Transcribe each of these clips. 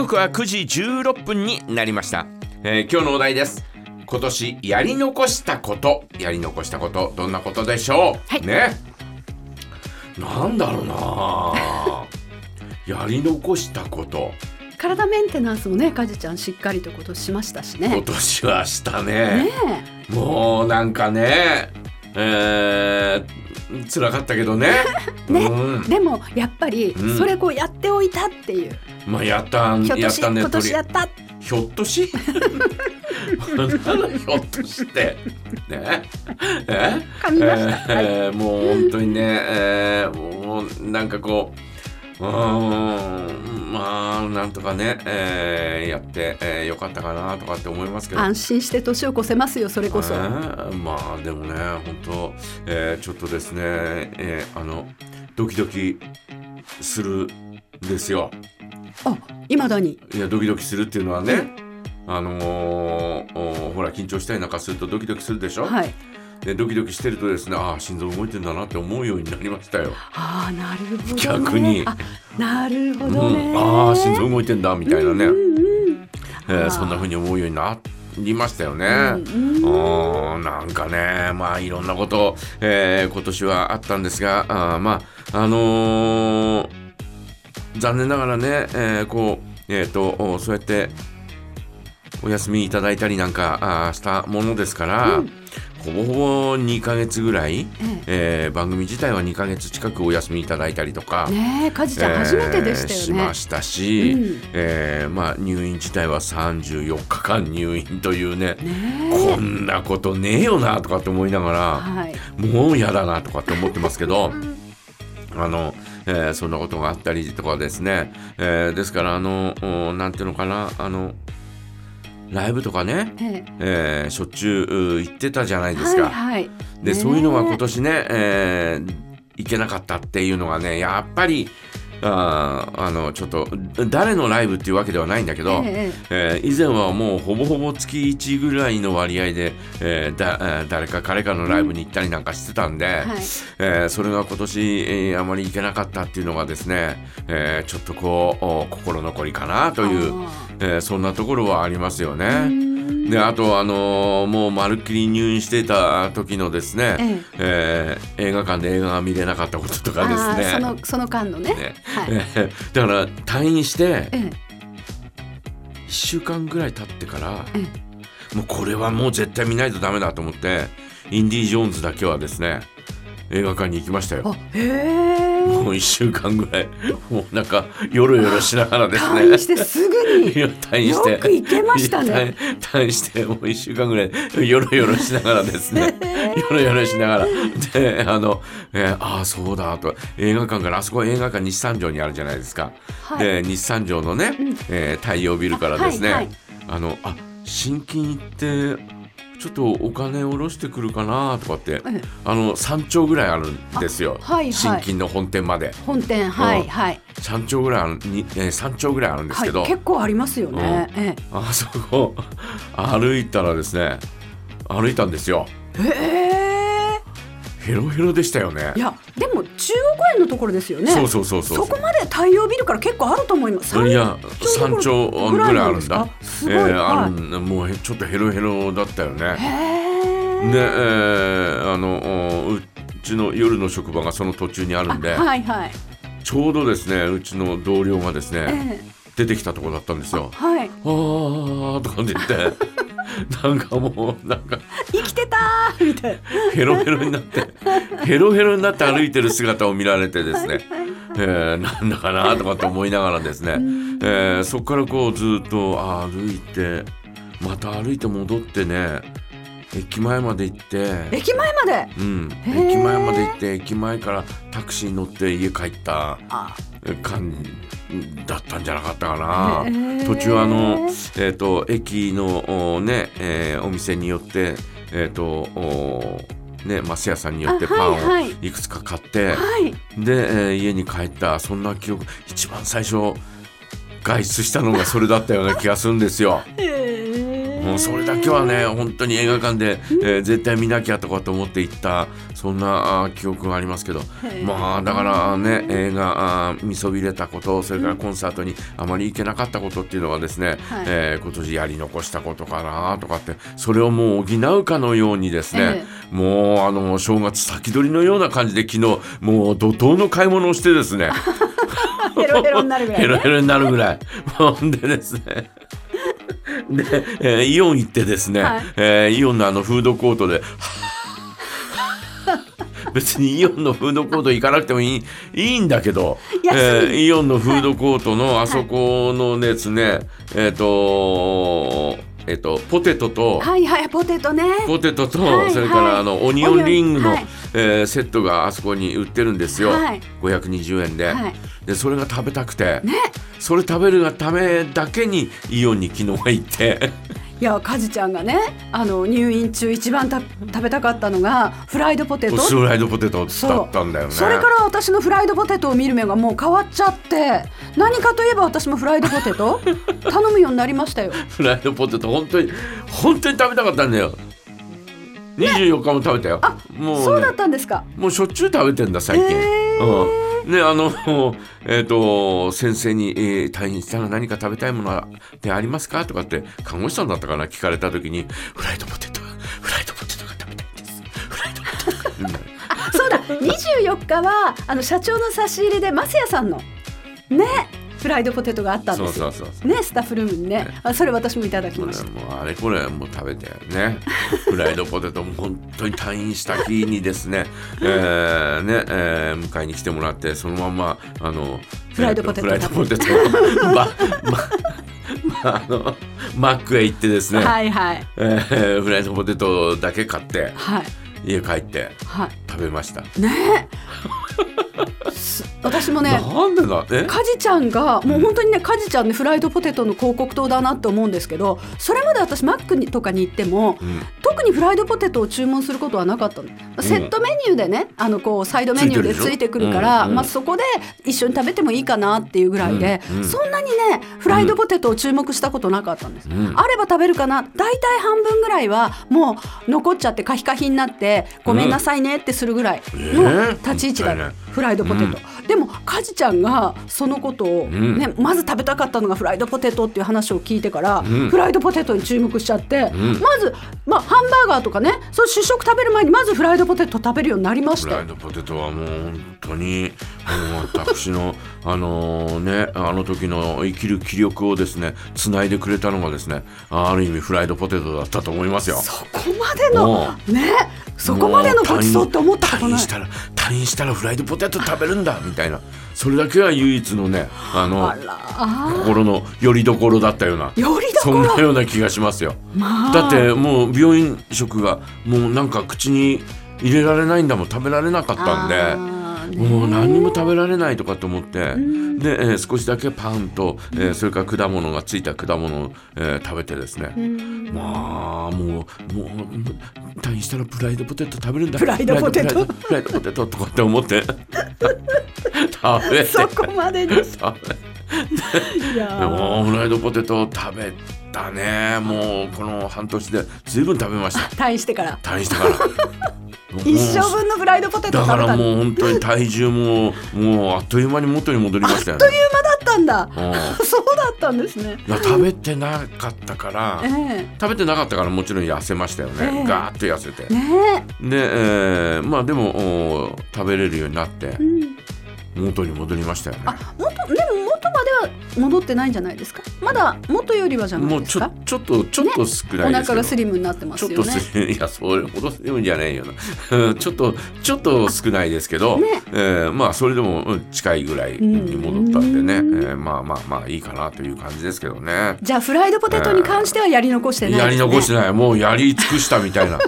刻は9時16分になりました、えー今日のお題です。今年やり残したこと。やり残したことどんなことでしょう、はい。ね。なんだろうな。やり残したこと。体メンテナンスもねかじちゃんしっかりと今年しましたし今ね年はしたね。ねもうなんかねえー、辛かったけどね。ねうん。えでもやっぱりうん。それこうやっておいたっていう、まあやったんひょっとしやったね今年やった。ひょっとし？ひょっとして？ね？え？えーもう本当にね、えーもうなんかこううーん。まあなんとかね、えーやって、えーよかったかなとかって思いますけど。安心して年を越せますよそれこそ、えーまあでもね本当、えーちょっとですね、えーあのドキドキするんですよ。あいまだに。いやドキドキするっていうのはね、あのーおほら緊張したりなんかするとドキドキするでしょ、はいでドキドキしてるとですねああ心臓動いてんだなって思うようになりましたよ。ああなるほど、ね、逆に。あなるほうどね、ん、ああ心臓動いてんだみたいなね、そんな風に思うようになりましたよね。うんうんうん。なんかねまあいろんなこと、えー今年はあったんですがあーまああのー残念ながらね、えーこうえっ、とおそうやってお休みいただいたりなんかしたものですから、うんほぼほぼ2ヶ月ぐらい、ええ。ー番組自体は2ヶ月近くお休みいただいたりとか、えねえかじちゃん初めてでしたよね、えーしましたし、うん。えーまあ、入院自体は34日間入院というねねこんなことねえよなとかって思いながらはい。もう嫌だなとかって思ってますけど あの、えーそんなことがあったりとかですね、えーですからあのおなんていうのかなあのライブとかね、ええ。えーしょっちゅうう行ってたじゃないですか。はいはい。で、ねそういうのが今年ね、えー行けなかったっていうのがねやっぱりあーあのちょっと誰のライブっていうわけではないんだけど、ええー以前はもうほぼほぼ月1ぐらいの割合で、えーだえー誰か彼かのライブに行ったりなんかしてたんで、えはい。えーそれが今年、えーあまり行けなかったっていうのがですね、えーちょっとこうお心残りかなという、あえーそんなところはありますよね。ん。であとあのーもうまるっきり入院していた時のですね、ええ。えー映画館で映画が見れなかったこととかですあーそね。のその間のね。ね。はい。えーだから退院してええ。1週間ぐらい経ってから、えもうこれはもう絶対見ないとダメだと思ってインディ・ジョーンズだけはですね映画館に行きましたよ。あへえもう1週間ぐらいもうなんかよろよろしながらですね。退院してすぐに。退院して。よく行けましたね。退退院してもう1週間ぐらいよろよろしながらですね。よろよろしながら。であの、えーああそうだと。映画館からあそこ映画館日産城にあるじゃないですか、はい。で日産城のね、えー太陽ビルからですね。あ,、はいはい。のあ新金行ってちょっとお金下ろしてくるかなとかってええ。あの3丁ぐらいあるんですよ、あはいはい。新金の本店まで。本店はいうん。はい。3丁ぐらいあるに、えー、3丁ぐらいあるんですはいけど、結構ありますよね。えあそこ歩いたらですね歩いたんですよ。えへえヘロヘロでしたよね。いやでも中央公園のところですよね。そうそうそうそう。そこまで太陽ビルから結構あると思います。いや山頂ぐらいあるんだ。すごいえーあはい。るんもうちょっとヘロヘロだったよね。で、えーあのおうちの夜の職場がその途中にあるんで、はいはい。ちょうどですねうちの同僚がですえね、え出てきたところだったんですよ。はい。あーとか言って。なんかもうなんか。生きてたーみたいなヘロヘロになってヘロヘロになって歩いてる姿を見られてですね、えーなんだかなとかって思いながらですね、えーそこからこうずっと歩いてまた歩いて戻ってね駅前まで行って、駅前まで？うん、駅前まで行って駅前からタクシーに乗って家帰った。あ。感じだったんじゃなかったかな。途中あの、えー、と駅のおね、えーお店によって、えーとおね、マス屋さんによってあパンをはいはいいくつか買って、はいで、えー家に帰ったそんな記憶一番最初外出したのがそれだったような気がするんですよ。へ もうそれだけはね本当に映画館で、えー絶対見なきゃとかと思って行ったそんな記憶がありますけど。まあだからね映画あー見そびれたことそれからコンサートにあまり行けなかったことっていうのはですね、はい。えー今年やり残したことかなとかってそれをもう補うかのようにですね、もうあの正月先取りのような感じで昨日もう怒涛の買い物をしてですね。ヘロヘロになるぐらい、ね。ヘロヘロになるぐらい。ほんでですね。で、えーイオン行ってですね、はい。えーイオンのあのフードコートで、別にイオンのフードコート行かなくてもいいいいんだけど、えーイオンのフードコートのあそこのですね、えっ、と、えっ、と、ポテトと、はいはいポテトね。ポテトと、はいそれからあのオニオンリングの、はい。えーセットがあそこに売ってるんですよ、はい。520円で,、はい。でそれが食べたくて、ね。それ食べるがためだけにイオンに昨日は行って。いやカジちゃんがねあの入院中一番た食べたかったのがフライドポテト。フライドポテトだったんだよね。それから私のフライドポテトを見る目がもう変わっちゃって。何かといえば私もフライドポテト。頼むようになりましたよ。フライドポテト本当に本当に食べたかったんだよ。24日も食べたよ、もう,、ね、そうだったんですか。もうしょっちゅう食べてんだ最近、へうん、ねあの えっ、と先生に、えー退院したら何か食べたいものってありますか?」とかって看護師さんだったかな聞かれた時に「フライドポテトフライドポテトが食べたいです」フライドポテトがうんあそうだ。24日はあの社長の差し入れでマスヤさんの。ね。フライドポテトがあったんですよ。ねスタッフルームにね。あそれ私もいただきました。もうあれこれもう食べてね。フライドポテトも本当に退院した日にですね, えーねえー迎えに来てもらってそのまんまあのフライドポテト。フライドポテト。を まままあのマックへ行ってですね、はいはい。えーフライドポテトだけ買ってはい。家帰っては食べました、いね。す私もねなんでだ？え？カジちゃんがもう本当にねカジちゃんねフライドポテトの広告塔だなって思うんですけどそれまで私マックにとかに行ってもうん。特にフライドポテトを注文することはなかったの、セットメニューでねあのこうサイドメニューでついてくるから、うんうん。まあ、そこで一緒に食べてもいいかなっていうぐらいで、うんうん。そんなにねフライドポテトを注目したことなかったんです、うん。あれば食べるかな？大体半分ぐらいはもう残っちゃってカヒカヒになってごめんなさいねってするぐらいの立ち位置だ、えーもったいないフライドポテト、でもカジちゃんがそのことを、ん。ねまず食べたかったのがフライドポテトっていう話を聞いてから、ん。フライドポテトに注目しちゃって、ん。まず、まあ、ハンバーガーとかねそう主食食べる前にまずフライドポテト食べるようになりましたよフライドポテトはもう本当にあの私のあのねあの時の生きる気力をですねつないでくれたのがですねある意味フライドポテトだったと思いますよ。そこまでのねそこまでのごちそうって思ったことない退院したら退院したらフライドポテト食べるんだみたいなそれだけは唯一のねあの心の拠り所だったようなそんなころような気がしますよ。まあだってもう病院食がもうなんか口に入れられないんだもん食べられなかったんで。もう何にも食べられないとかと思って、ん。で、えー少しだけパンと、えーそれから果物がついた果物を、えー食べてですね、うん。まあもうもう退院したらフライドポテト食べるんだ。フライドポテト？フライドポテトとかって思って。食べて。そこまでに。食 べいやー。もうフライドポテトを食べたね。もうこの半年でずいぶん食べました。退院してから。退院してから一生分のフライドポテトだからもう本当に体重ももうあっという間に元に戻りましたよね。あっという間だったんだ。うん。そうだったんですね。食べてなかったからえ食べてなかったからもちろん痩せましたよね、ええ。ガーッと痩せて。え。ねで、えーまあでもお食べれるようになってえ、うん。元に戻りましたよね。あ元でも元までは戻ってないんじゃないですか？まだ元よりはじゃなもうちょいですか？ちょっとちょっと少おないですけど、腹がスリムになってまちょっとすよねスリムいやそれほどスリムじゃないよな。う んちょっとちょっと少ないですけど、ね。えーまあそれでもうん近いぐらいに戻ったんでね、うん。えーまあまあまあいいかなという感じですけどね。じゃあフライドポテトに関してはやり残してないね、やり残してない。もうやり尽くしたみたいな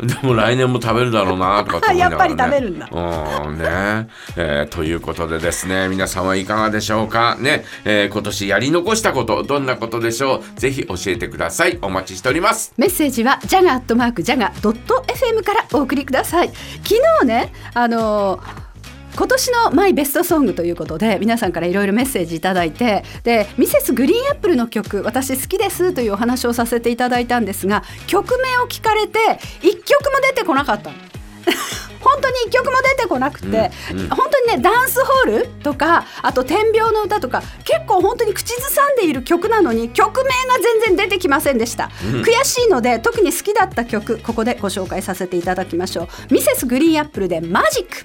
でも来年も食べるだろうなとかって思いながら、ね、やっぱり食べるんだ。うん。ね、えーということでですね皆さんはいかがでしょうか？ね、えー今年やり残したことどんなことでしょう？ぜひ教えてください。お待ちしております。メッセージはジャガアットマークジャガドット FM からお送りください。昨日ねあのー今年のマイベストソングということで皆さんからいろいろメッセージいただいてでミセスグリーンアップルの曲私好きですというお話をさせていただいたんですが曲名を聞かれて1曲も出てこなかったの。本当に1曲も出てこなくて、うんうん。本当にねダンスホールとかあと天秤の歌とか結構本当に口ずさんでいる曲なのに曲名が全然出てきませんでした、悔しいので特に好きだった曲ここでご紹介させていただきましょう。ミセスグリーンアップルでマジック